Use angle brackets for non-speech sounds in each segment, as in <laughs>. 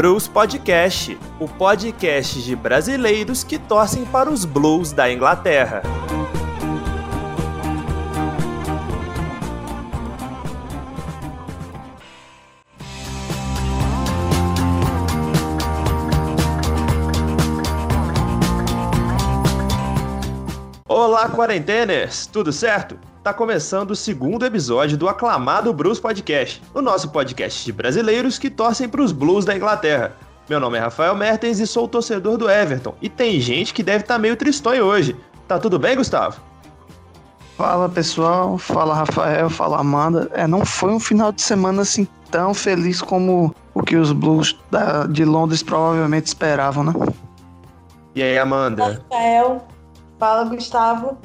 Blues Podcast, o podcast de brasileiros que torcem para os Blues da Inglaterra. Olá, quarenteners! Tudo certo? Tá começando o segundo episódio do aclamado Blues Podcast, o nosso podcast de brasileiros que torcem para os Blues da Inglaterra. Meu nome é Rafael Mertens e sou torcedor do Everton. E tem gente que deve estar tá meio tristonho hoje. Tá tudo bem, Gustavo? Fala pessoal, fala Rafael, fala Amanda. É, não foi um final de semana assim tão feliz como o que os Blues da, de Londres provavelmente esperavam, né? E aí, Amanda? Rafael, fala Gustavo.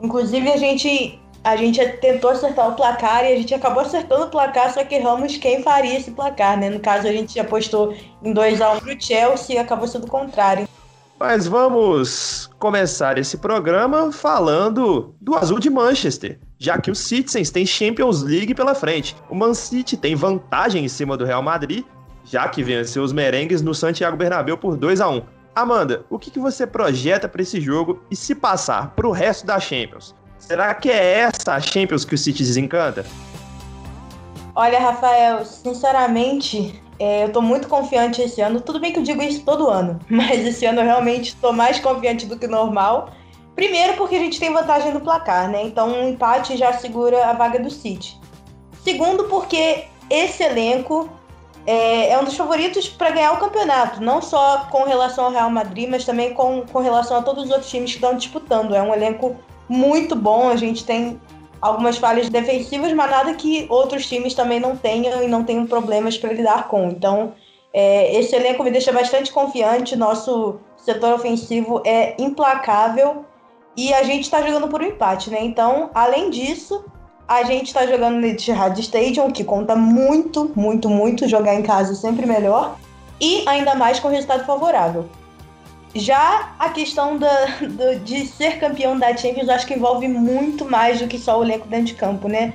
Inclusive a gente a gente tentou acertar o placar e a gente acabou acertando o placar, só que erramos quem faria esse placar, né? No caso, a gente apostou em 2x1 pro Chelsea e acabou sendo o contrário. Mas vamos começar esse programa falando do azul de Manchester, já que o Citizens tem Champions League pela frente. O Man City tem vantagem em cima do Real Madrid, já que venceu os merengues no Santiago Bernabéu por 2 a 1 Amanda, o que, que você projeta para esse jogo e se passar para o resto da Champions? Será que é essa a Champions que o City desencanta? Olha, Rafael, sinceramente, é, eu tô muito confiante esse ano. Tudo bem que eu digo isso todo ano, <laughs> mas esse ano eu realmente tô mais confiante do que normal. Primeiro, porque a gente tem vantagem no placar, né? Então, um empate já segura a vaga do City. Segundo, porque esse elenco é, é um dos favoritos para ganhar o campeonato, não só com relação ao Real Madrid, mas também com, com relação a todos os outros times que estão disputando. É um elenco muito bom. A gente tem algumas falhas defensivas, mas nada que outros times também não tenham e não tenham problemas para lidar com. Então, é, esse elenco me deixa bastante confiante. Nosso setor ofensivo é implacável e a gente está jogando por um empate, né? Então, além disso, a gente está jogando no Etihad Stadium, que conta muito, muito, muito. Jogar em casa é sempre melhor. E ainda mais com resultado favorável. Já a questão da, do, de ser campeão da Champions, acho que envolve muito mais do que só o elenco dentro de campo, né?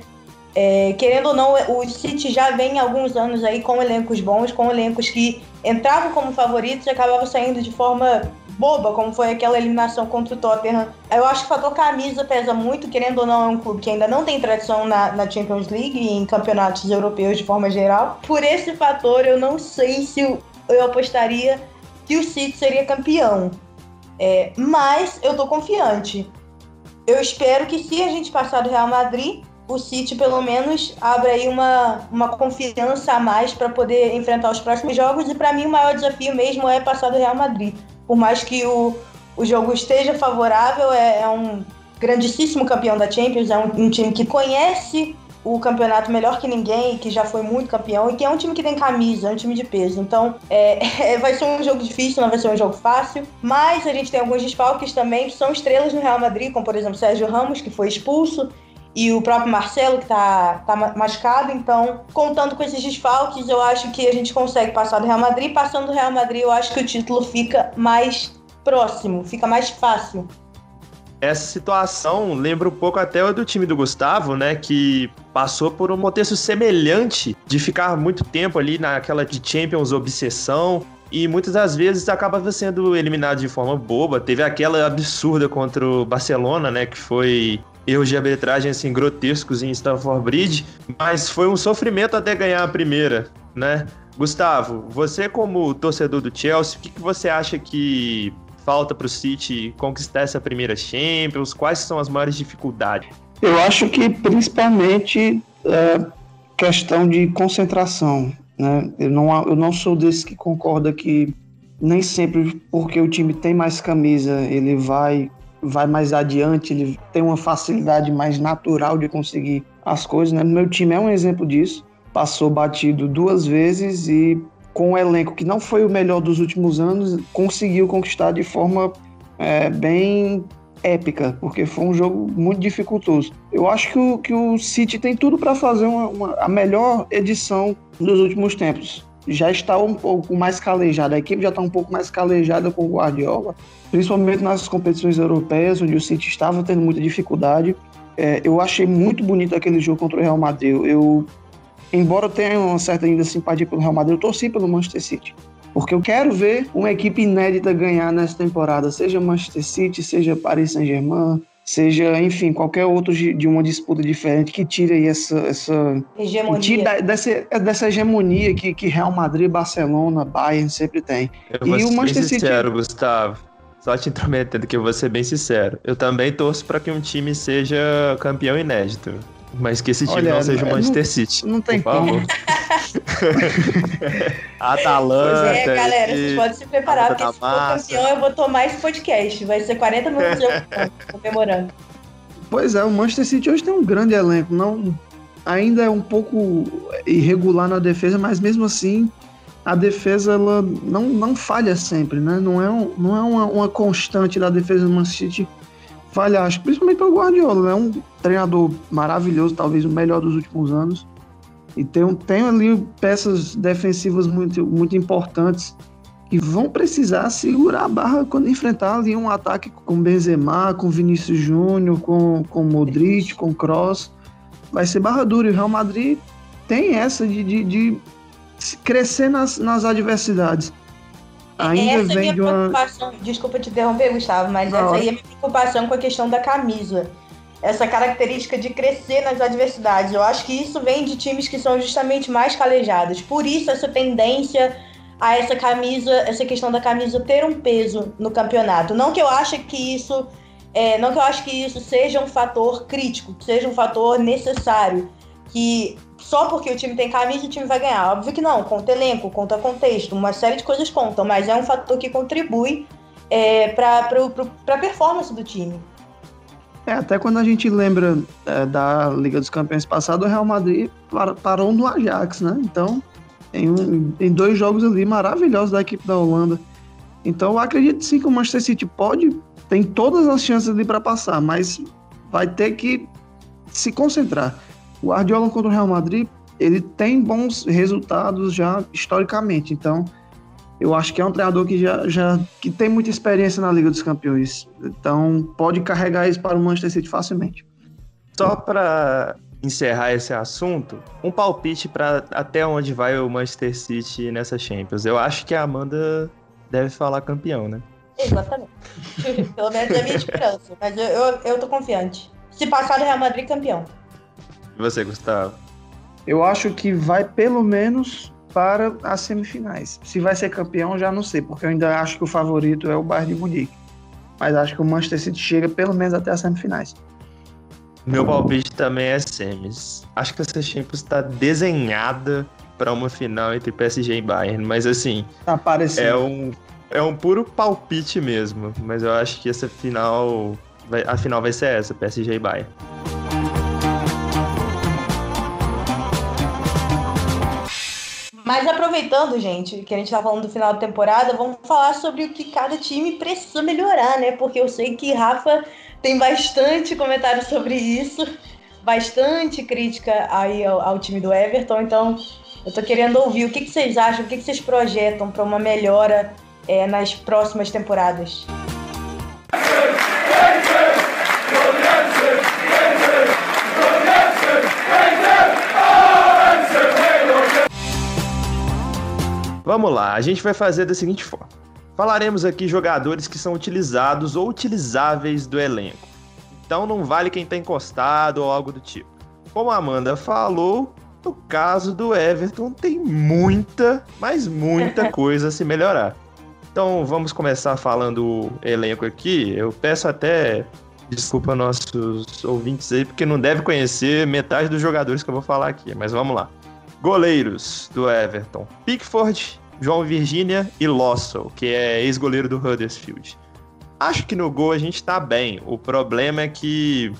É, querendo ou não, o City já vem alguns anos aí com elencos bons, com elencos que entravam como favoritos e acabavam saindo de forma boba, como foi aquela eliminação contra o Tottenham. Eu acho que o fator camisa pesa muito, querendo ou não, é um clube que ainda não tem tradição na, na Champions League e em campeonatos europeus de forma geral. Por esse fator, eu não sei se eu apostaria que o City seria campeão. É, mas eu tô confiante. Eu espero que se a gente passar do Real Madrid, o City pelo menos abra aí uma, uma confiança a mais para poder enfrentar os próximos jogos. E para mim o maior desafio mesmo é passar do Real Madrid. Por mais que o, o jogo esteja favorável, é, é um grandíssimo campeão da Champions, é um, um time que conhece o campeonato melhor que ninguém, que já foi muito campeão e que é um time que tem camisa, é um time de peso. Então, <laughs> é, vai ser um jogo difícil, não vai ser um jogo fácil, mas a gente tem alguns desfalques também que são estrelas no Real Madrid, como por exemplo Sérgio Ramos, que foi expulso, e o próprio Marcelo, que tá, tá machucado. Então, contando com esses desfalques, eu acho que a gente consegue passar do Real Madrid. Passando do Real Madrid, eu acho que o título fica mais próximo, fica mais fácil essa situação lembra um pouco até do time do Gustavo, né? Que passou por um contexto semelhante de ficar muito tempo ali naquela de Champions obsessão. E muitas das vezes acaba sendo eliminado de forma boba. Teve aquela absurda contra o Barcelona, né? Que foi erros de arbitragem assim grotescos em Stamford Bridge, mas foi um sofrimento até ganhar a primeira, né? Gustavo, você como torcedor do Chelsea, o que, que você acha que falta para o City conquistar essa primeira Champions? Quais são as maiores dificuldades? Eu acho que principalmente é questão de concentração. Né? Eu, não, eu não sou desse que concorda que nem sempre porque o time tem mais camisa ele vai vai mais adiante, ele tem uma facilidade mais natural de conseguir as coisas. Né? Meu time é um exemplo disso. Passou batido duas vezes e com um elenco que não foi o melhor dos últimos anos, conseguiu conquistar de forma é, bem épica, porque foi um jogo muito dificultoso. Eu acho que o, que o City tem tudo para fazer uma, uma, a melhor edição dos últimos tempos. Já está um pouco mais calejada, a equipe já está um pouco mais calejada com o Guardiola, principalmente nas competições europeias, onde o City estava tendo muita dificuldade. É, eu achei muito bonito aquele jogo contra o Real Madrid. Eu embora eu tenha uma certa ainda simpatia pelo Real Madrid, eu torci pelo Manchester City. Porque eu quero ver uma equipe inédita ganhar nessa temporada, seja Manchester City, seja Paris Saint-Germain, seja, enfim, qualquer outro de uma disputa diferente que tire aí essa. essa hegemonia. Tire dessa, dessa hegemonia que, que Real Madrid, Barcelona, Bayern sempre tem. Eu vou e o Manchester City. sincero, Gustavo. Só te intrometendo que eu vou ser bem sincero. Eu também torço para que um time seja campeão inédito. Mas que esse time Olha, não seja o Manchester não, City. Não tem como. <laughs> Atalanta. Pois é, galera, e... vocês podem se preparar, porque se for campeão, eu vou tomar esse podcast. Vai ser 40 minutos de comemorando. Pois é, o Manchester City hoje tem um grande elenco. Não, ainda é um pouco irregular na defesa, mas mesmo assim a defesa ela não, não falha sempre, né? Não é, um, não é uma, uma constante da defesa do Manchester City falhar, acho, principalmente pelo Guardiola, né? Um treinador maravilhoso, talvez o melhor dos últimos anos. E tem, tem ali peças defensivas muito, muito importantes que vão precisar segurar a barra quando enfrentar ali um ataque com Benzema, com Vinícius Júnior, com, com Modric, com Kroos. Vai ser barra dura. E o Real Madrid tem essa de, de, de crescer nas, nas adversidades. Ainda essa é vem é minha de uma... preocupação. Desculpa te interromper, Gustavo, mas Não. essa aí é a minha preocupação com a questão da camisa. Essa característica de crescer nas adversidades. Eu acho que isso vem de times que são justamente mais calejados. Por isso, essa tendência a essa camisa, essa questão da camisa ter um peso no campeonato. Não que eu ache que isso. É, não que eu acho que isso seja um fator crítico, que seja um fator necessário. Que só porque o time tem camisa o time vai ganhar. Óbvio que não, conta elenco, conta contexto, uma série de coisas contam, mas é um fator que contribui é, para a performance do time. É, até quando a gente lembra é, da Liga dos Campeões passado, o Real Madrid parou no Ajax, né? Então, em, um, em dois jogos ali maravilhosos da equipe da Holanda. Então, eu acredito sim que o Manchester City pode, tem todas as chances ali para passar, mas vai ter que se concentrar. O Guardiola contra o Real Madrid, ele tem bons resultados já historicamente, então eu acho que é um treinador que já, já que tem muita experiência na Liga dos Campeões, então pode carregar isso para o Manchester City facilmente. Só para encerrar esse assunto, um palpite para até onde vai o Manchester City nessa Champions. Eu acho que a Amanda deve falar campeão, né? Exatamente. <laughs> Pelo menos é a minha esperança, mas eu, eu, eu tô confiante. Se passar do Real Madrid, campeão. E você, Gustavo? Eu acho que vai pelo menos para as semifinais. Se vai ser campeão, já não sei, porque eu ainda acho que o favorito é o Bayern de Munique. Mas acho que o Manchester City chega pelo menos até as semifinais. Meu palpite também é semis. Acho que essa Champions está desenhada para uma final entre PSG e Bayern, mas assim, tá parecendo. é um é um puro palpite mesmo, mas eu acho que essa final vai, a final vai ser essa, PSG e Bayern. Mas aproveitando, gente, que a gente tá falando do final da temporada, vamos falar sobre o que cada time precisa melhorar, né? Porque eu sei que Rafa tem bastante comentário sobre isso, bastante crítica aí ao, ao time do Everton. Então, eu tô querendo ouvir o que, que vocês acham, o que, que vocês projetam para uma melhora é, nas próximas temporadas. Vamos lá, a gente vai fazer da seguinte forma. Falaremos aqui jogadores que são utilizados ou utilizáveis do elenco. Então não vale quem tá encostado ou algo do tipo. Como a Amanda falou, no caso do Everton tem muita, mas muita <laughs> coisa a se melhorar. Então vamos começar falando o elenco aqui. Eu peço até desculpa nossos ouvintes aí, porque não deve conhecer metade dos jogadores que eu vou falar aqui, mas vamos lá. Goleiros do Everton: Pickford, João Virgínia e Lawson, que é ex-goleiro do Huddersfield. Acho que no gol a gente tá bem. O problema é que,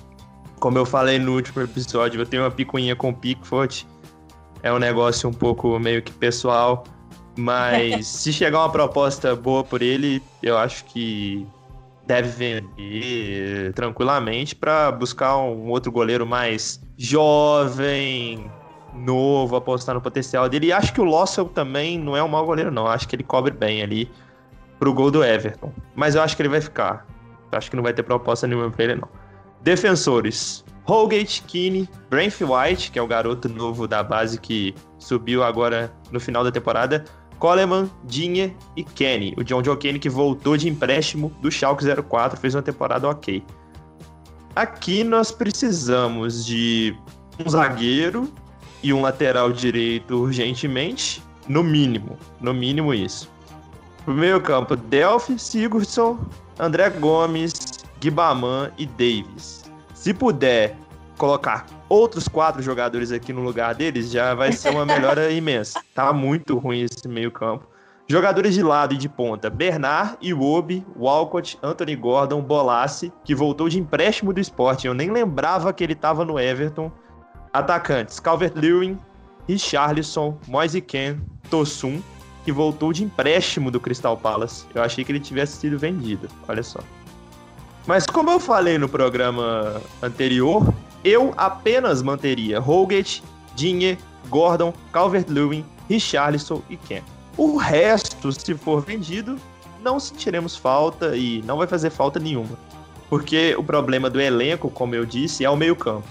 como eu falei no último episódio, eu tenho uma picuinha com o Pickford. É um negócio um pouco meio que pessoal. Mas <laughs> se chegar uma proposta boa por ele, eu acho que deve vender tranquilamente para buscar um outro goleiro mais jovem, novo, apostar no potencial dele. E acho que o Lossell também não é um mau goleiro, não. Acho que ele cobre bem ali pro gol do Everton. Mas eu acho que ele vai ficar. Acho que não vai ter proposta nenhuma pra ele, não. Defensores. Holgate, Keane, Brent White, que é o garoto novo da base que subiu agora no final da temporada. Coleman, Dinhe e Kenny. O John Joe Kenny que voltou de empréstimo do Schalke 04, fez uma temporada ok. Aqui nós precisamos de um zagueiro e um lateral direito urgentemente, no mínimo, no mínimo isso. Pro meio campo, Delphi, Sigurdsson, André Gomes, Guibaman e Davis. Se puder colocar outros quatro jogadores aqui no lugar deles, já vai ser uma melhora <laughs> imensa. Tá muito ruim esse meio campo. Jogadores de lado e de ponta: Bernard, Iwobi, Walcott, Anthony Gordon, Bolassi, que voltou de empréstimo do esporte. Eu nem lembrava que ele estava no Everton. Atacantes: Calvert-Lewin, Richarlison, Moise Ken, Tosun, que voltou de empréstimo do Crystal Palace. Eu achei que ele tivesse sido vendido. Olha só. Mas como eu falei no programa anterior, eu apenas manteria Holgate, Dinhe, Gordon, Calvert-Lewin, Richarlison e Ken. O resto, se for vendido, não sentiremos falta e não vai fazer falta nenhuma. Porque o problema do elenco, como eu disse, é o meio-campo.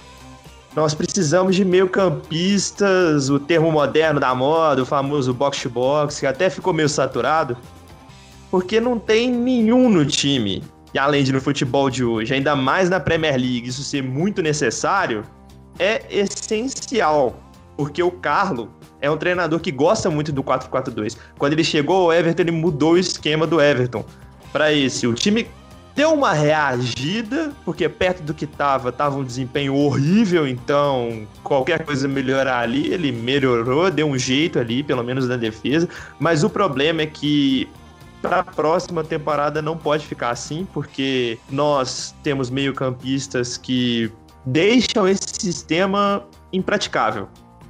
Nós precisamos de meio-campistas, o termo moderno da moda, o famoso box-to-box, que até ficou meio saturado, porque não tem nenhum no time e além de no futebol de hoje, ainda mais na Premier League, isso ser muito necessário, é essencial. Porque o Carlo é um treinador que gosta muito do 4-4-2. Quando ele chegou ao Everton, ele mudou o esquema do Everton para esse. O time deu uma reagida, porque perto do que tava, tava um desempenho horrível, então qualquer coisa melhorar ali, ele melhorou, deu um jeito ali, pelo menos na defesa. Mas o problema é que para a próxima temporada não pode ficar assim, porque nós temos meio-campistas que deixam esse sistema impraticável.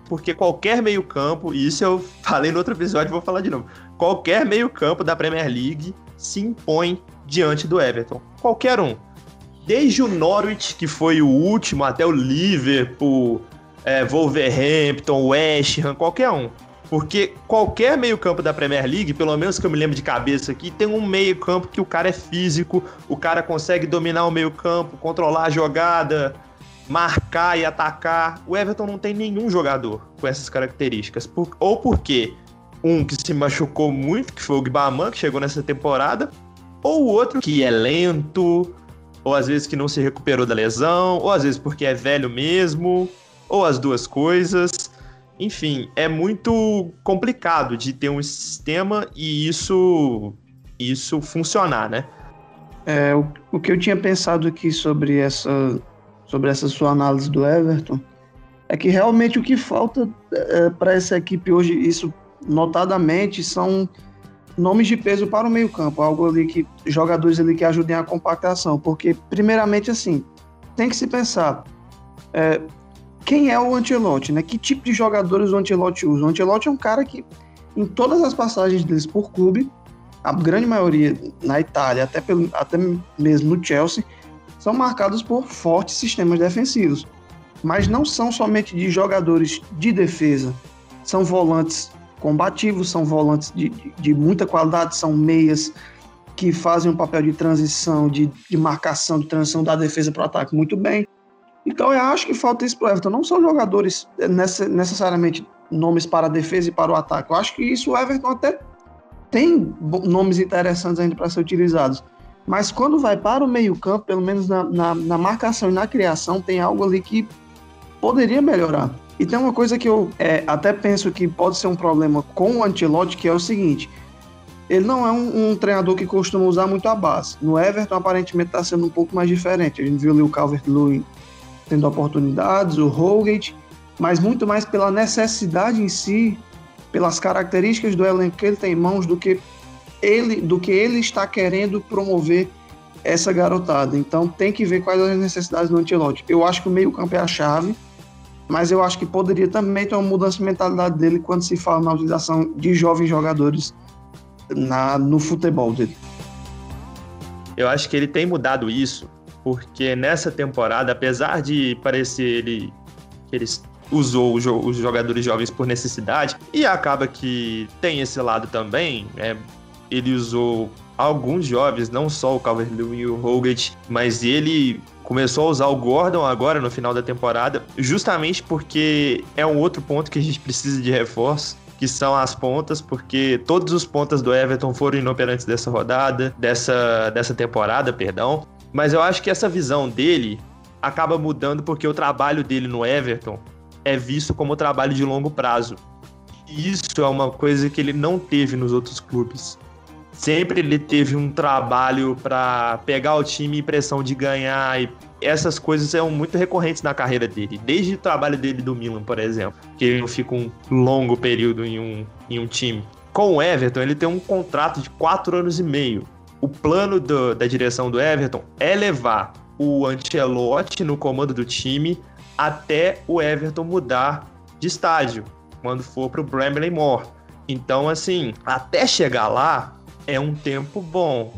Porque qualquer meio-campo, e isso eu <laughs> falei no outro episódio, vou falar de novo. Qualquer meio-campo da Premier League se impõe diante do Everton. Qualquer um. Desde o Norwich, que foi o último, até o Liverpool, é, Wolverhampton, West Ham, qualquer um. Porque qualquer meio-campo da Premier League, pelo menos que eu me lembro de cabeça aqui, tem um meio-campo que o cara é físico, o cara consegue dominar o meio-campo, controlar a jogada, marcar e atacar. O Everton não tem nenhum jogador com essas características. Por, ou porque um que se machucou muito, que foi o Gbaman, que chegou nessa temporada, ou o outro que é lento, ou às vezes que não se recuperou da lesão, ou às vezes porque é velho mesmo, ou as duas coisas. Enfim, é muito complicado de ter um sistema e isso, isso funcionar, né? É, o, o que eu tinha pensado aqui sobre essa, sobre essa sua análise do Everton é que realmente o que falta é, para essa equipe hoje, isso notadamente, são nomes de peso para o meio-campo, algo ali que jogadores ali que ajudem a compactação, porque primeiramente assim tem que se pensar é, quem é o Ancelotti, né? Que tipo de jogadores o Ancelotti usa? O Ancelotti é um cara que, em todas as passagens deles por clube, a grande maioria na Itália, até, pelo, até mesmo no Chelsea, são marcados por fortes sistemas defensivos. Mas não são somente de jogadores de defesa, são volantes combativos, são volantes de, de, muita qualidade, são meias que fazem um papel de transição, de, de marcação, de transição da defesa para o ataque muito bem. Então eu acho que falta isso para o Everton. Não são jogadores eh, necessariamente nomes para a defesa e para o ataque. Eu acho que isso o Everton até tem nomes interessantes ainda para ser utilizados. Mas quando vai para o meio-campo, pelo menos na, na, na, marcação e na criação, tem algo ali que poderia melhorar. E tem uma coisa que eu é, até penso que pode ser um problema com o Antilote, que é o seguinte: ele não é um, um, treinador que costuma usar muito a base. No Everton, aparentemente, está sendo um pouco mais diferente. A gente viu ali o Calvert-Lewin tendo oportunidades, o Holgate, mas muito mais pela necessidade em si, pelas características do elenco que ele tem em mãos, do que ele, do que ele está querendo promover essa garotada. Então tem que ver quais as necessidades do Antilote. Eu acho que o meio-campo é a chave, mas eu acho que poderia também ter uma mudança de mentalidade dele quando se fala na utilização de jovens jogadores na, no futebol dele. Eu acho que ele tem mudado isso porque nessa temporada, apesar de parecer ele que ele usou os jogadores jovens por necessidade, e acaba que tem esse lado também, é, ele usou alguns jovens, não só o Calvert-Lewin e o Holgate, mas ele começou a usar o Gordon agora no final da temporada, justamente porque é um outro ponto que a gente precisa de reforço, que são as pontas, porque todos os pontas do Everton foram inoperantes dessa rodada, dessa, dessa temporada, perdão. Mas eu acho que essa visão dele acaba mudando porque o trabalho dele no Everton é visto como trabalho de longo prazo. E isso é uma coisa que ele não teve nos outros clubes. Sempre ele teve um trabalho para pegar o time pressão de ganhar e essas coisas são muito recorrentes na carreira dele. Desde o trabalho dele do Milan, por exemplo, que ele não fica um longo período em um, em um time. Com o Everton, ele tem um contrato de quatro anos e meio. O plano do, da direção do Everton é levar o Ancelotti no comando do time até o Everton mudar de estágio, quando for para o Bramley Moore. Então, assim, até chegar lá é um tempo bom.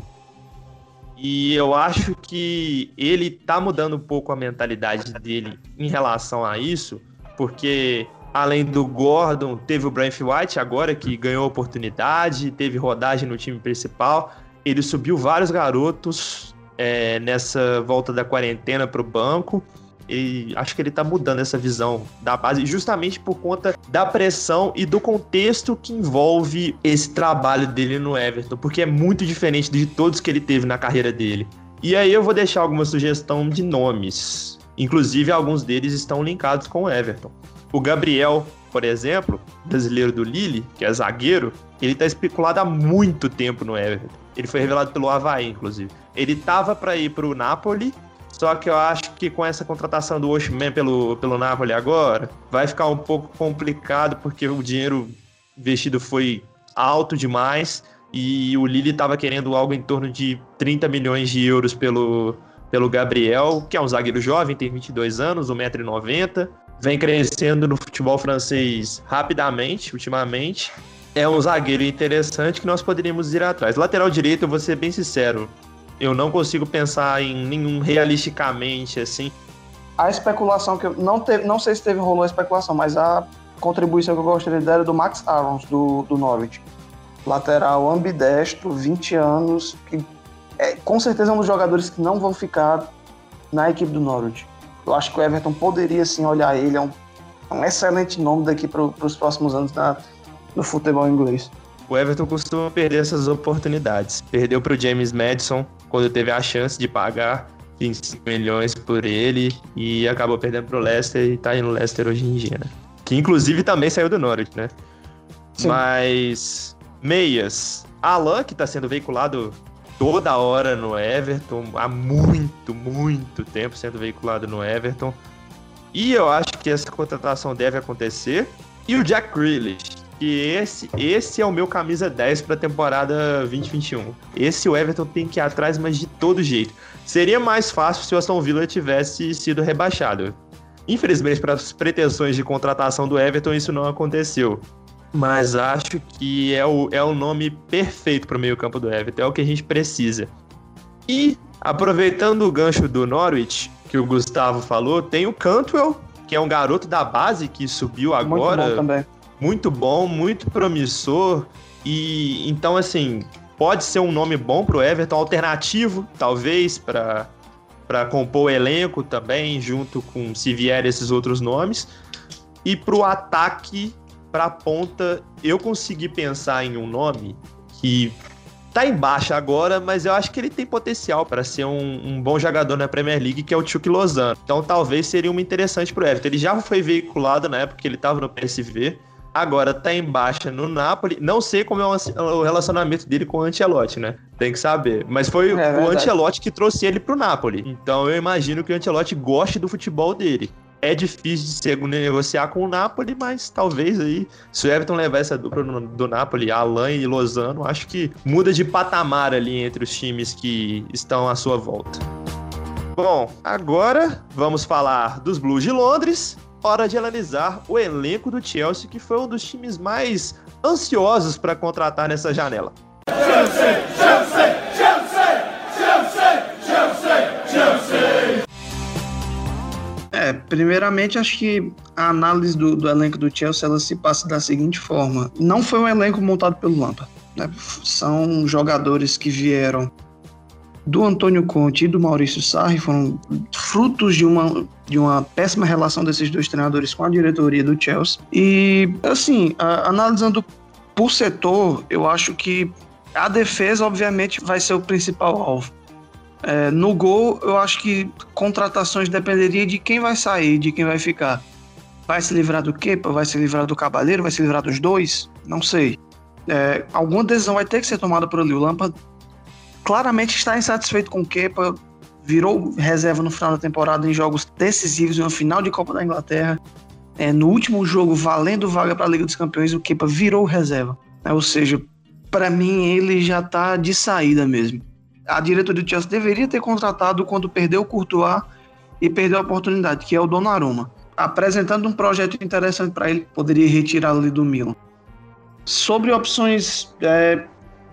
E eu acho que ele tá mudando um pouco a mentalidade dele em relação a isso, porque além do Gordon, teve o Brian White agora que ganhou oportunidade, teve rodagem no time principal. Ele subiu vários garotos é, nessa volta da quarentena para o banco. E acho que ele tá mudando essa visão da base justamente por conta da pressão e do contexto que envolve esse trabalho dele no Everton, porque é muito diferente de todos que ele teve na carreira dele. E aí eu vou deixar alguma sugestão de nomes. Inclusive, alguns deles estão linkados com o Everton. O Gabriel, por exemplo, brasileiro do Lille, que é zagueiro, ele está especulado há muito tempo no Everton. Ele foi revelado pelo Havaí, inclusive. Ele tava para ir para o Napoli só que eu acho que com essa contratação do Oshman pelo, pelo Napoli agora, vai ficar um pouco complicado, porque o dinheiro investido foi alto demais e o Lille estava querendo algo em torno de 30 milhões de euros pelo, pelo Gabriel, que é um zagueiro jovem, tem 22 anos, 1,90m, vem crescendo no futebol francês rapidamente, ultimamente. É um zagueiro interessante que nós poderíamos ir atrás. Lateral direito, eu vou ser bem sincero, eu não consigo pensar em nenhum realisticamente assim. A especulação que eu não teve, não sei se teve rolou a especulação, mas a contribuição que eu gostaria de dar era do Max Arons do, do Norwich. Lateral ambidestro, 20 anos, que é, com certeza é um dos jogadores que não vão ficar na equipe do Norwich. Eu acho que o Everton poderia sim olhar ele, é um, um excelente nome daqui para os próximos anos na, no futebol inglês. O Everton costuma perder essas oportunidades. Perdeu para o James Madison, quando teve a chance de pagar 25 milhões por ele e acabou perdendo pro Leicester e tá indo no Leicester hoje em dia, né? Que inclusive também saiu do Norwich, né? Sim. Mas meias, Alan que tá sendo veiculado toda hora no Everton, há muito, muito tempo sendo veiculado no Everton. E eu acho que essa contratação deve acontecer. E o Jack Grealish, que esse, esse é o meu camisa 10 para a temporada 2021. Esse o Everton tem que ir atrás, mas de todo jeito. Seria mais fácil se o Aston Villa tivesse sido rebaixado. Infelizmente, para as pretensões de contratação do Everton, isso não aconteceu. Mas acho que é o, é o nome perfeito para o meio-campo do Everton, é o que a gente precisa. E, aproveitando o gancho do Norwich, que o Gustavo falou, tem o Cantwell, que é um garoto da base que subiu agora. Muito bom também muito bom, muito promissor. E então, assim, pode ser um nome bom para o Everton, alternativo, talvez, para para compor o elenco também, junto com se vier esses outros nomes. E para o ataque, para a ponta, eu consegui pensar em um nome que tá em baixa agora, mas eu acho que ele tem potencial para ser um, um, bom jogador na Premier League, que é o Chuck Lozano. Então talvez seria uma interessante pro Everton. Ele já foi veiculado na época que ele estava no PSV, Agora tá em baixa no Napoli. Não sei como é o relacionamento dele com o Ancelotti, né? Tem que saber. Mas foi é, o Ancelotti que trouxe ele pro Napoli. Então eu imagino que o Ancelotti goste do futebol dele. É difícil de ser, negociar com o Napoli, mas talvez aí, se o Everton levar essa dupla do Napoli, Alain e Lozano, acho que muda de patamar ali entre os times que estão à sua volta. Bom, agora vamos falar dos Blues de Londres hora de analisar o elenco do Chelsea, que foi um dos times mais ansiosos para contratar nessa janela. Chelsea, Chelsea, Chelsea, Chelsea, Chelsea, É, primeiramente acho que a análise do, do, elenco do Chelsea ela se passa da seguinte forma: não foi um elenco montado pelo Lampard, né? São jogadores que vieram do Antônio Conte e do Maurício Sarri foram frutos de uma, de uma péssima relação desses dois treinadores com a diretoria do Chelsea. E, assim, a, analisando por setor, eu acho que a defesa, obviamente, vai ser o principal alvo. É, no gol, eu acho que contratações dependeria de quem vai sair, de quem vai ficar. Vai se livrar do Kepa? Vai se livrar do Cavaleiro? Vai se livrar dos dois? Não sei. É, alguma decisão vai ter que ser tomada por ali. O Lampard claramente está insatisfeito com o Kepa, virou reserva no final da temporada em jogos decisivos, no final de Copa da Inglaterra. É, no último jogo, valendo vaga para a Liga dos Campeões, o Kepa virou reserva. É, ou seja, para mim, ele já está de saída mesmo. A diretoria do Chelsea deveria ter contratado quando perdeu o Courtois e perdeu a oportunidade, que é o Donnarumma apresentando um projeto interessante para ele, poderia retirá-lo do Milan. Sobre opções é,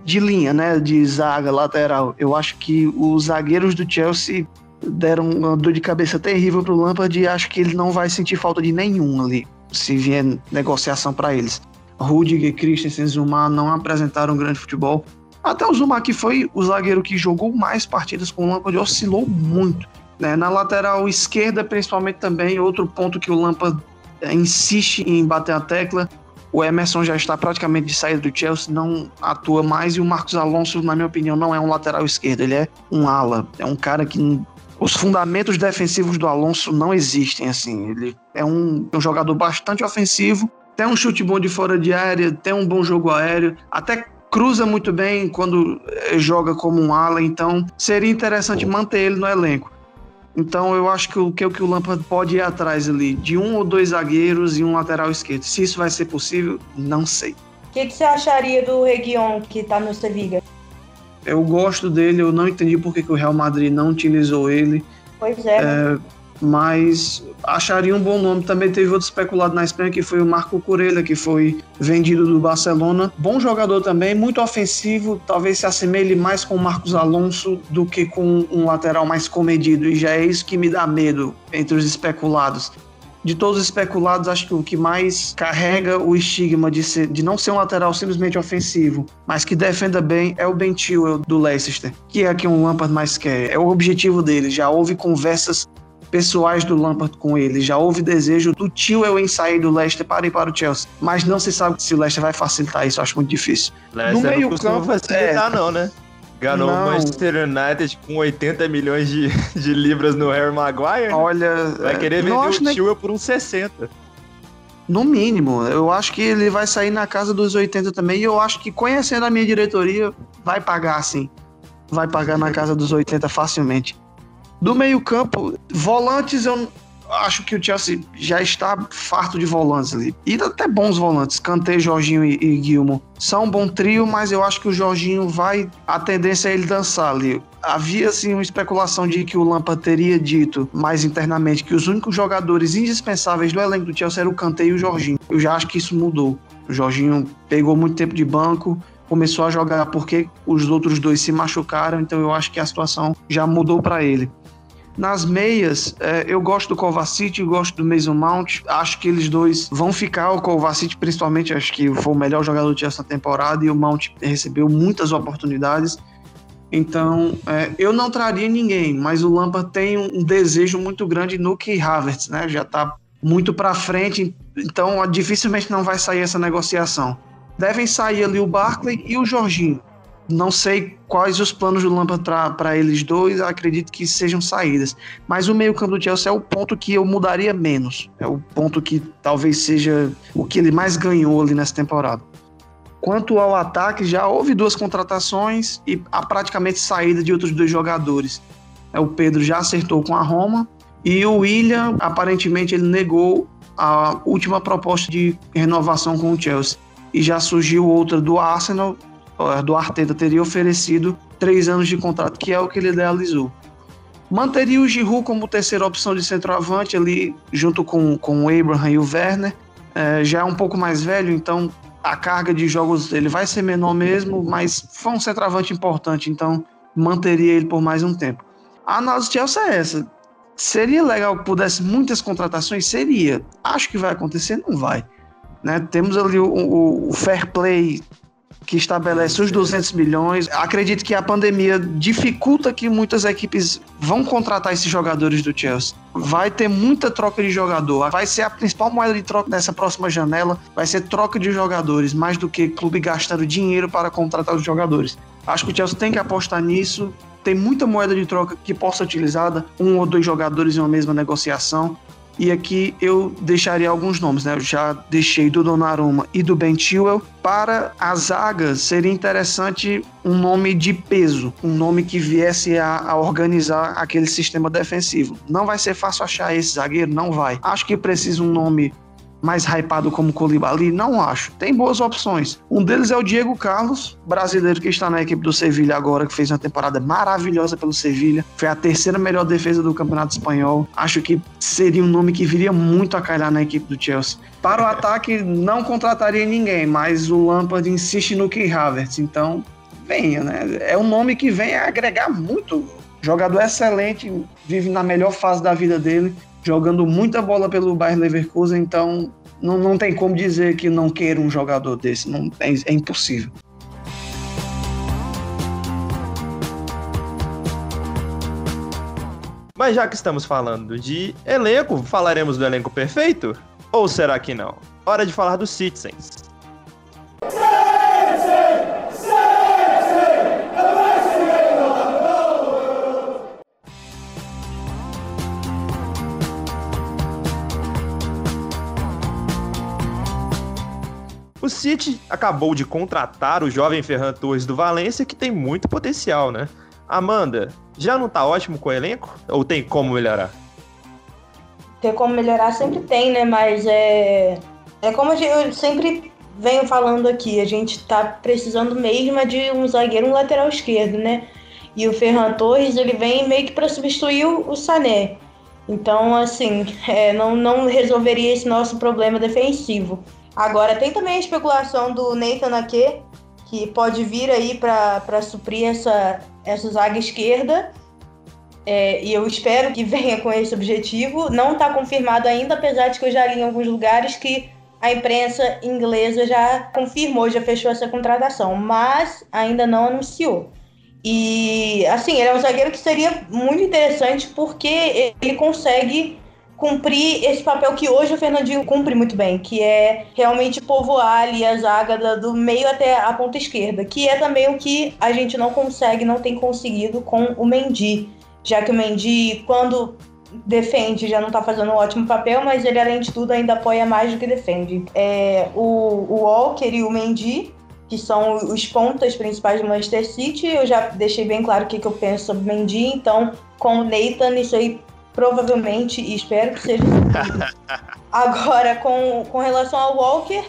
de linha, né, de zaga lateral, eu acho que os zagueiros do Chelsea deram uma dor de cabeça terrível para o Lampard e acho que ele não vai sentir falta de nenhum ali, se vier negociação para eles. Rudiger, Christensen, Zuma não apresentaram grande futebol. Até o Zuma, que foi o zagueiro que jogou mais partidas com o Lampard, oscilou muito. Né? Na lateral esquerda, principalmente também, outro ponto que o Lampa é, insiste em bater a tecla. O Emerson já está praticamente de saída do Chelsea, não atua mais. E o Marcos Alonso, na minha opinião, não é um lateral esquerdo, ele é um ala. É um cara que os fundamentos defensivos do Alonso não existem assim. Ele é um, um, jogador bastante ofensivo, tem um chute bom de fora de área, tem um bom jogo aéreo, até cruza muito bem quando eh, joga como um ala, então seria interessante manter ele no elenco. Então eu acho que o que, o Lampard pode ir atrás ali de um ou dois zagueiros e um lateral esquerdo. Se isso vai ser possível, não sei. O que, que, você acharia do Reguion que está no Sevilla? Eu gosto dele, eu não entendi por que, que o Real Madrid não utilizou ele. Pois é. é mas acharia um bom nome. Também teve outro especulado na Espanha que foi o Marco Corella, que foi vendido do Barcelona. Bom jogador também, muito ofensivo, talvez se assemelhe mais com o Marcos Alonso do que com um lateral mais comedido, e já é isso que me dá medo entre os especulados. De todos os especulados, acho que o que mais carrega o estigma de, ser, de não ser um lateral simplesmente ofensivo, mas que defenda bem, é o Ben Chilwell do Leicester, que é que um Lampard mais quer. É o objetivo dele. Já houve conversas pessoais do Lampard com ele. Já houve desejo do tio em sair do Leicester para ir para o Chelsea. Mas não se sabe se o Leicester vai facilitar isso. Acho muito difícil. Leicester no meio não campo facilitar, é... não, né? Ganhou o Manchester United com 80 milhões de, de libras no Harry Maguire. Olha, vai querer vender o tio nem... por uns 60. No mínimo, eu acho que ele vai sair na casa dos 80 também. E eu acho que, conhecendo a minha diretoria, vai pagar sim. Vai pagar na casa dos 80 facilmente. Do meio-campo, volantes, eu acho que o Chelsea já está farto de volantes ali. E até bons volantes. Kanté, Jorginho e, e Guilmo são um bom trio, mas eu acho que o Jorginho vai. A tendência é ele dançar ali. Havia assim uma especulação de que o Lampa teria dito mais internamente que os únicos jogadores indispensáveis do elenco do Chelsea eram o Kanté e o Jorginho. Eu já acho que isso mudou. O Jorginho pegou muito tempo de banco, começou a jogar porque os outros dois se machucaram, então eu acho que a situação já mudou para ele. Nas meias, é, eu gosto do Kovacic e gosto do Mason Mount. Acho que eles dois vão ficar. O Kovacic, principalmente, acho que foi o melhor jogador do Chelsea na temporada e o Mount recebeu muitas oportunidades. Então, é, eu não traria ninguém, mas o Lampard tem um desejo muito grande no Key Havertz, né? Já está muito para frente, então dificilmente não vai sair essa negociação. Devem sair ali o Barkley e o Jorginho. Não sei quais os planos do Lampard para eles dois, acredito que sejam saídas. Mas o meio-campo do Chelsea é o ponto que eu mudaria menos. É o ponto que talvez seja o que ele mais ganhou ali nessa temporada. Quanto ao ataque, já houve duas contratações e a praticamente saída de outros dois jogadores. É, o Pedro já acertou com a Roma e o William, aparentemente, ele negou a última proposta de renovação com o Chelsea. E já surgiu outra do Arsenal, do Arteta teria oferecido três anos de contrato, que é o que ele idealizou. Manteria o Giroud como terceira opção de centroavante ali, junto com, com o Abraham e o Werner. É, já é um pouco mais velho, então a carga de jogos ele vai ser menor mesmo, mas foi um centroavante importante, então manteria ele por mais um tempo. A análise de Chelsea é essa. Seria legal que pudesse muitas contratações? Seria. Acho que vai acontecer? Não vai. Né? Temos ali o, o, o fair play que estabelece os 200 milhões. Acredito que a pandemia dificulta que muitas equipes vão contratar esses jogadores do Chelsea. Vai ter muita troca de jogador. Vai ser a principal moeda de troca nessa próxima janela. Vai ser troca de jogadores, mais do que clube gastando dinheiro para contratar os jogadores. Acho que o Chelsea tem que apostar nisso. Tem muita moeda de troca que possa ser utilizada, um ou dois jogadores em uma mesma negociação. E aqui eu deixaria alguns nomes, né? Eu já deixei do Donnarumma e do Ben Chilwell. Para a zaga, seria interessante um nome de peso, um nome que viesse a, a, organizar aquele sistema defensivo. Não vai ser fácil achar esse zagueiro, não vai. Acho que precisa um nome mais hypado como Colibali? Não acho. Tem boas opções. Um deles é o Diego Carlos, brasileiro que está na equipe do Sevilha agora, que fez uma temporada maravilhosa pelo Sevilha. Foi a terceira melhor defesa do Campeonato Espanhol. Acho que seria um nome que viria muito a calhar na equipe do Chelsea. Para o ataque, não contrataria ninguém, mas o Lampard insiste no Key Havertz. Então, venha, né? É um nome que vem a agregar muito. Jogador excelente, vive na melhor fase da vida dele jogando muita bola pelo Bayern Leverkusen, então não, não tem como dizer que não queira um jogador desse, não, é, é impossível. Mas já que estamos falando de elenco, falaremos do elenco perfeito? Ou será que não? Hora de falar dos Citizens. City acabou de contratar o jovem Ferran Torres do Valência, que tem muito potencial, né? Amanda, já não tá ótimo com o elenco? Ou tem como melhorar? Tem como melhorar sempre tem, né? Mas é, é como eu sempre venho falando aqui, a gente tá precisando mesmo de um zagueiro, um lateral esquerdo, né? E o Ferran Torres, ele vem meio que para substituir o Sané. Então, assim, é, não, não resolveria esse nosso problema defensivo. Agora, tem também a especulação do Nathan Ake, que pode vir aí para suprir essa, essa zaga esquerda. É, e eu espero que <laughs> venha com esse objetivo. Não está confirmado ainda, apesar de que eu já li em alguns lugares que a imprensa inglesa já confirmou, já fechou essa contratação, mas ainda não anunciou. E assim, ele é um zagueiro que seria muito interessante porque ele consegue cumprir esse papel que hoje o Fernandinho cumpre muito bem, que é realmente povoar ali a zaga do meio até a ponta esquerda, que é também o que a gente não consegue, não tem conseguido com o Mendy, já que o Mendy, quando defende, já não tá fazendo um ótimo papel, mas ele, além de tudo, ainda apoia mais do que defende. É, o, o Walker e o Mendy, que são os pontas principais do Manchester City, eu já deixei bem claro o que, eu penso sobre Mendy, então, com o Nathan, isso aí provavelmente, e espero que seja <laughs> Agora, com, com relação ao Walker,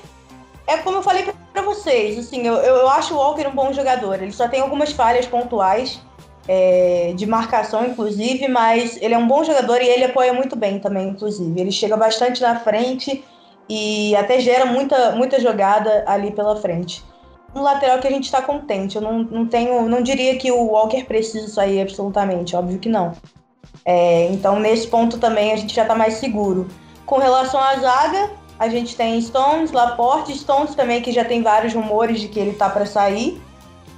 é como eu falei para vocês, assim, eu, eu acho o Walker um bom jogador. Ele só tem algumas falhas pontuais, é, de marcação, inclusive, mas ele é um bom jogador e ele apoia muito bem também, inclusive. Ele chega bastante na frente e até gera muita, muita jogada ali pela frente. Um lateral que a gente está contente. Eu não, não tenho, não diria que o Walker precisa sair absolutamente, óbvio que não. É, então, nesse ponto também a gente já está mais seguro. Com relação à zaga, a gente tem Stones, Laporte, Stones também, que já tem vários rumores de que ele está para sair.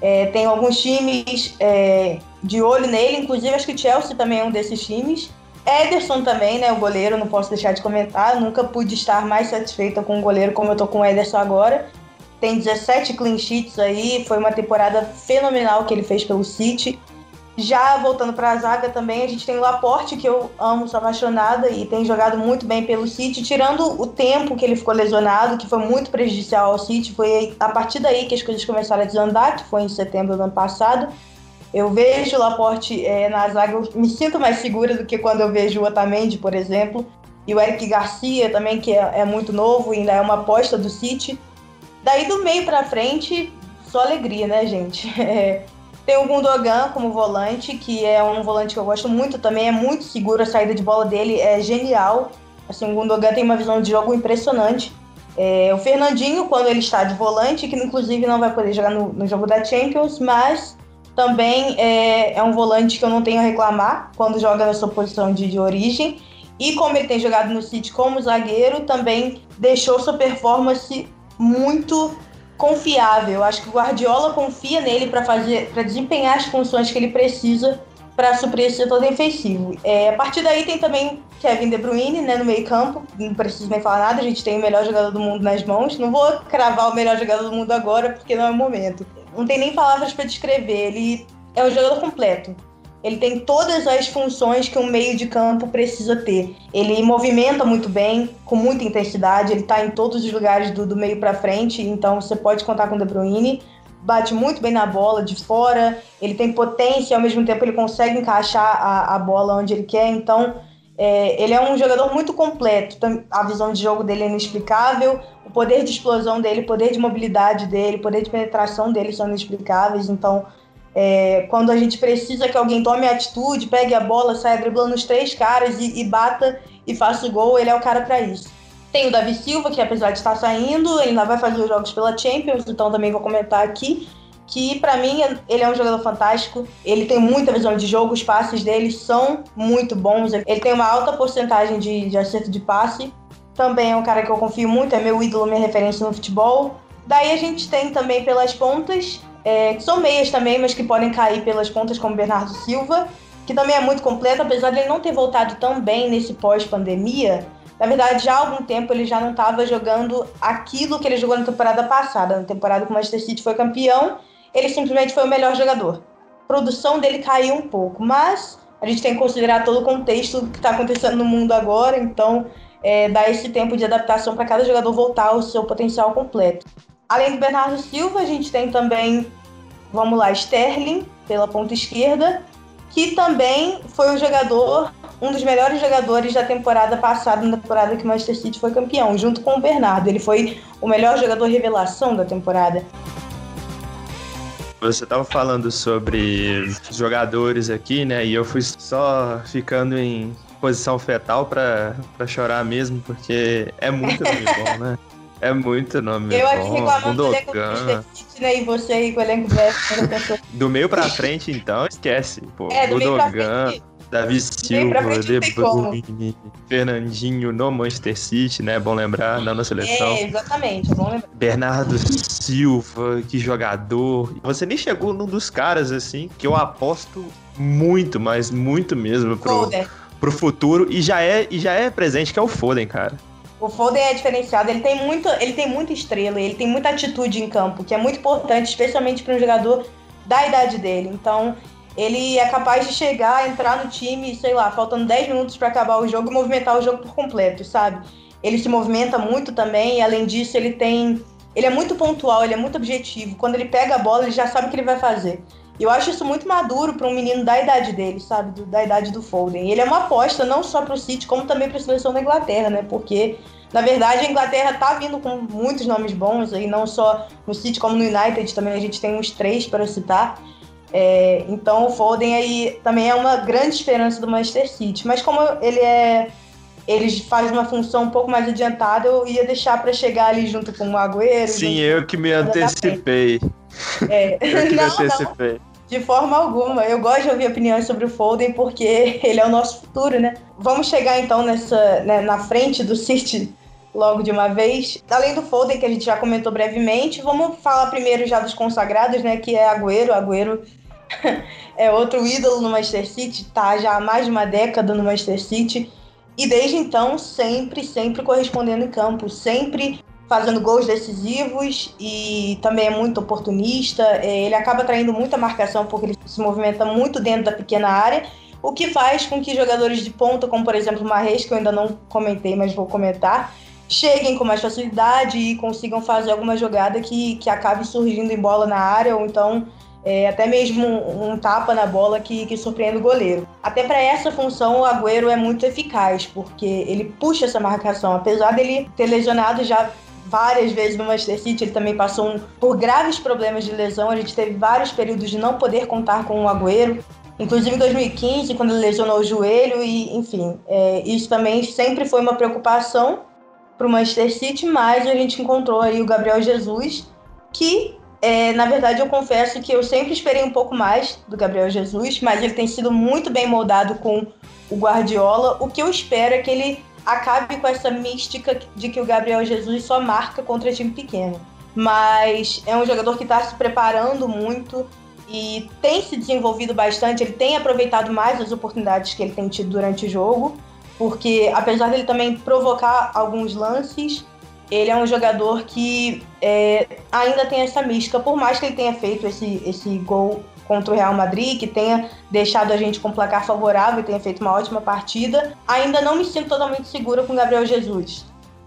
É, tem alguns times é, de olho nele, inclusive acho que Chelsea também é um desses times. Ederson também, né, o goleiro, não posso deixar de comentar. Nunca pude estar mais satisfeita com o goleiro como eu tô com o Ederson agora. Tem 17 clean sheets aí, foi uma temporada fenomenal que ele fez pelo City. Já voltando para a zaga também, a gente tem o Laporte, que eu amo, sou apaixonada e tem jogado muito bem pelo City, tirando o tempo que ele ficou lesionado, que foi muito prejudicial ao City. Foi a partir daí que as coisas começaram a desandar, que foi em setembro do ano passado. Eu vejo o Laporte é, na zaga, eu me sinto mais segura do que quando eu vejo o Otamendi, por exemplo. E o Eric Garcia também, que é, é muito novo e ainda é uma aposta do City. Daí do meio para frente, só alegria, né, gente? <laughs> É, tem o Gundogan como volante, que é um volante que eu gosto muito também, é muito seguro, a saída de bola dele é genial. Assim, o Gundogan tem uma visão de jogo impressionante. É, o Fernandinho, quando ele está de volante, que inclusive não vai poder jogar no, no jogo da Champions, mas também é, é, um volante que eu não tenho a reclamar quando joga na sua posição de, de origem. E como ele tem jogado no City como zagueiro, também deixou sua performance muito confiável. Acho que o Guardiola confia nele para fazer, para desempenhar as funções que ele precisa para suprir esse setor defensivo. É, a partir daí tem também Kevin De Bruyne, né, no meio campo. Não preciso nem falar nada, a gente tem o melhor jogador do mundo nas mãos. Não vou cravar o melhor jogador do mundo agora, porque não é o momento. Não tem nem palavras para descrever. Ele é um jogador completo. Ele tem todas as funções que um meio de campo precisa ter. Ele movimenta muito bem, com muita intensidade, ele está em todos os lugares do, do meio para frente, então você pode contar com o De Bruyne. Bate muito bem na bola de fora, ele tem potência, ao mesmo tempo ele consegue encaixar a, a bola onde ele quer, então é, ele é um jogador muito completo. A visão de jogo dele é inexplicável, o poder de explosão dele, o poder de mobilidade dele, o poder de penetração dele são inexplicáveis. Então, é, quando a gente precisa que alguém tome atitude, pegue a bola, saia driblando os três caras e, e bata e faça o gol, ele é o cara para isso. Tem o Davi Silva, que apesar de estar saindo, ele ainda vai fazer os jogos pela Champions, então também vou comentar aqui que para mim ele é um jogador fantástico. Ele tem muita visão de jogo, os passes dele são muito bons. Ele tem uma alta porcentagem de, de acerto de passe. Também é um cara que eu confio muito, é meu ídolo, minha referência no futebol. Daí a gente tem também pelas pontas é, que são meias também, mas que podem cair pelas pontas, como Bernardo Silva, que também é muito completo, apesar de ele não ter voltado tão bem nesse pós-pandemia. Na verdade, já há algum tempo ele já não estava jogando aquilo que ele jogou na temporada passada. Na temporada que o Manchester City foi campeão, ele simplesmente foi o melhor jogador. A produção dele caiu um pouco, mas a gente tem que considerar todo o contexto que está acontecendo no mundo agora, então é, dá esse tempo de adaptação para cada jogador voltar ao seu potencial completo. Além do Bernardo Silva, a gente tem também, vamos lá, Sterling, pela ponta esquerda, que também foi o jogador, um dos melhores jogadores da temporada passada, na temporada que o Manchester City foi campeão, junto com o Bernardo. Ele foi o melhor jogador revelação da temporada. Você estava falando sobre jogadores aqui, né? E eu fui só ficando em posição fetal para chorar mesmo, porque é muito <laughs> bom, né? É muito nome. Eu aqui reclamando do elenco né? E você aí com o elenco <laughs> Do meio pra frente, então, esquece. Pô, é, do Budogan, meio pra frente. Davi Silva, De Bruyne, Fernandinho no Manchester City, né? Bom lembrar, não na seleção. É, exatamente, é bom lembrar. Bernardo Silva, que jogador. Você nem chegou num dos caras, assim, que eu aposto muito, mas muito mesmo pro, pro futuro. E já, é, e já é presente, que é o Foden, cara. O Foden é diferenciado, ele tem, muito, ele tem muita estrela, ele tem muita atitude em campo, que é muito importante, especialmente para um jogador da idade dele. Então, ele é capaz de chegar, entrar no time, sei lá, faltando 10 minutos para acabar o jogo e movimentar o jogo por completo, sabe? Ele se movimenta muito também, e além disso, ele tem. Ele é muito pontual, ele é muito objetivo. Quando ele pega a bola, ele já sabe o que ele vai fazer. E eu acho isso muito maduro para um menino da idade dele, sabe? Do, da idade do Foden. Ele é uma aposta não só para o City, como também para a seleção da Inglaterra, né? Porque, na verdade, a Inglaterra tá vindo com muitos nomes bons, e não só no City, como no United também a gente tem uns três para citar. É, então o Foden aí também é uma grande esperança do Manchester City. Mas como ele é. Ele faz uma função um pouco mais adiantada, eu ia deixar para chegar ali junto com o Agüero. Sim, eu que me antecipei. <laughs> É. não, não, de forma alguma. Eu gosto de ouvir opiniões sobre o Foden porque <laughs> ele é o nosso futuro, né? Vamos chegar então nessa, né, na frente do City logo de uma vez. Além do Foden, que a gente já comentou brevemente, vamos falar primeiro já dos consagrados, né? Que é Agüero. Agüero <laughs> é outro ídolo no Manchester City, tá já há mais de uma década no Manchester City. E desde então, sempre, sempre correspondendo em campo, sempre fazendo gols decisivos e também é muito oportunista. É, ele acaba traindo muita marcação porque ele se movimenta muito dentro da pequena área, o que faz com que jogadores de ponta, como por exemplo o Marres, que eu ainda não comentei, mas vou comentar, cheguem com mais facilidade e consigam fazer alguma jogada que, que acabe surgindo em bola na área ou então é, até mesmo um, um, tapa na bola que, que surpreende o goleiro. Até para essa função, o Agüero é muito eficaz, porque ele puxa essa marcação. Apesar dele ter lesionado já várias vezes no Manchester City, ele também passou um, por graves problemas de lesão. A gente teve vários períodos de não poder contar com o Agüero. Inclusive em 2015, quando ele lesionou o joelho, e enfim, é, isso também sempre foi uma preocupação para o Manchester City, mas a gente encontrou aí o Gabriel Jesus, que é, na verdade eu confesso que eu sempre esperei um pouco mais do Gabriel Jesus, mas ele tem sido muito bem moldado com o Guardiola. O que eu espero é que ele acabe com essa mística de que o Gabriel Jesus só marca contra time pequeno. mas é um jogador que está se preparando muito e tem se desenvolvido bastante. Ele tem aproveitado mais as oportunidades que ele tem tido durante o jogo, porque apesar dele também provocar alguns lances, ele é um jogador que é, ainda tem essa mística, por mais que ele tenha feito esse, esse gol contra o Real Madrid, que tenha deixado a gente com um placar favorável e tenha feito uma ótima partida, ainda não me sinto totalmente segura com o Gabriel Jesus.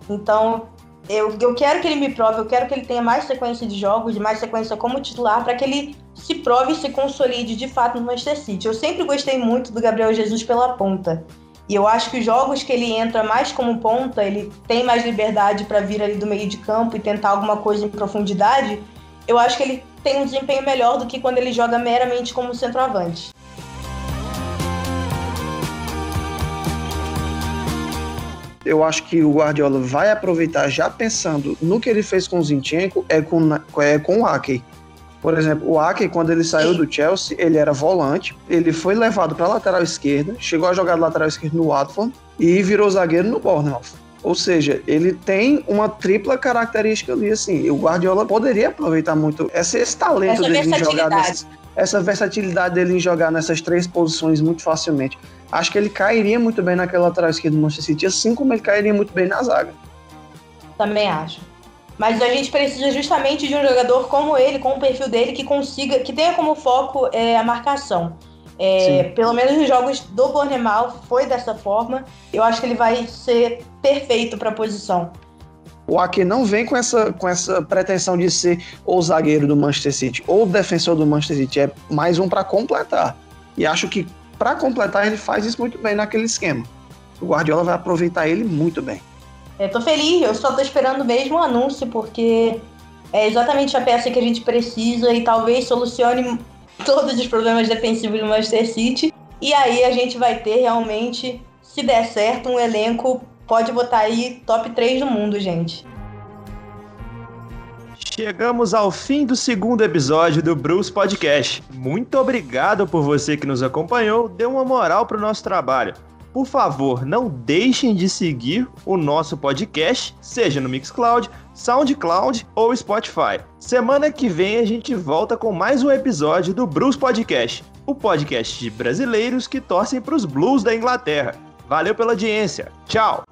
Então, eu, eu quero que ele me prove, eu quero que ele tenha mais sequência de jogos, mais sequência como titular, para que ele se prove e se consolide de fato no Manchester City. Eu sempre gostei muito do Gabriel Jesus pela ponta. E eu acho que os jogos que ele entra mais como ponta, ele tem mais liberdade para vir ali do meio de campo e tentar alguma coisa em profundidade. Eu acho que ele tem um desempenho melhor do que quando ele joga meramente como centroavante. Eu acho que o Guardiola vai aproveitar já pensando no que ele fez com o Zinchenko é com, é com o Ake. Por exemplo, o Ake, quando ele saiu do Chelsea, ele era volante, ele foi levado para a lateral esquerda, chegou a jogar de lateral esquerda no Watford e virou zagueiro no Bournemouth. Ou seja, ele tem uma tripla característica ali, assim. O Guardiola poderia aproveitar muito esse, esse talento essa dele em jogar nessas, essa versatilidade dele em jogar nessas três posições muito facilmente. Acho que ele cairia muito bem naquela lateral esquerda do Manchester City, assim como ele cairia muito bem na zaga. Também acho. Mas a gente precisa justamente de um jogador como ele, com o perfil dele, que consiga, que tenha como foco é, a marcação. É, pelo menos nos jogos do Bournemouth foi dessa forma. Eu acho que ele vai ser perfeito para a posição. O Ake não vem com essa, com essa pretensão de ser ou zagueiro do Manchester City ou defensor do Manchester City. É mais um para completar. E acho que para completar ele faz isso muito bem naquele esquema. O Guardiola vai aproveitar ele muito bem. Eu tô feliz, eu só tô esperando mesmo o anúncio, porque é exatamente a peça que a gente precisa e talvez solucione todos os problemas defensivos do Manchester City. E aí a gente vai ter realmente, se der certo, um elenco. Pode botar aí top 3 do mundo, gente. Chegamos ao fim do segundo episódio do Bruce Podcast. Muito obrigado por você que nos acompanhou, deu uma moral para o nosso trabalho. Por favor, não deixem de seguir o nosso podcast, seja no Mixcloud, SoundCloud ou Spotify. Semana que vem a gente volta com mais um episódio do Blues Podcast, o podcast de brasileiros que torcem para os Blues da Inglaterra. Valeu pela audiência. Tchau.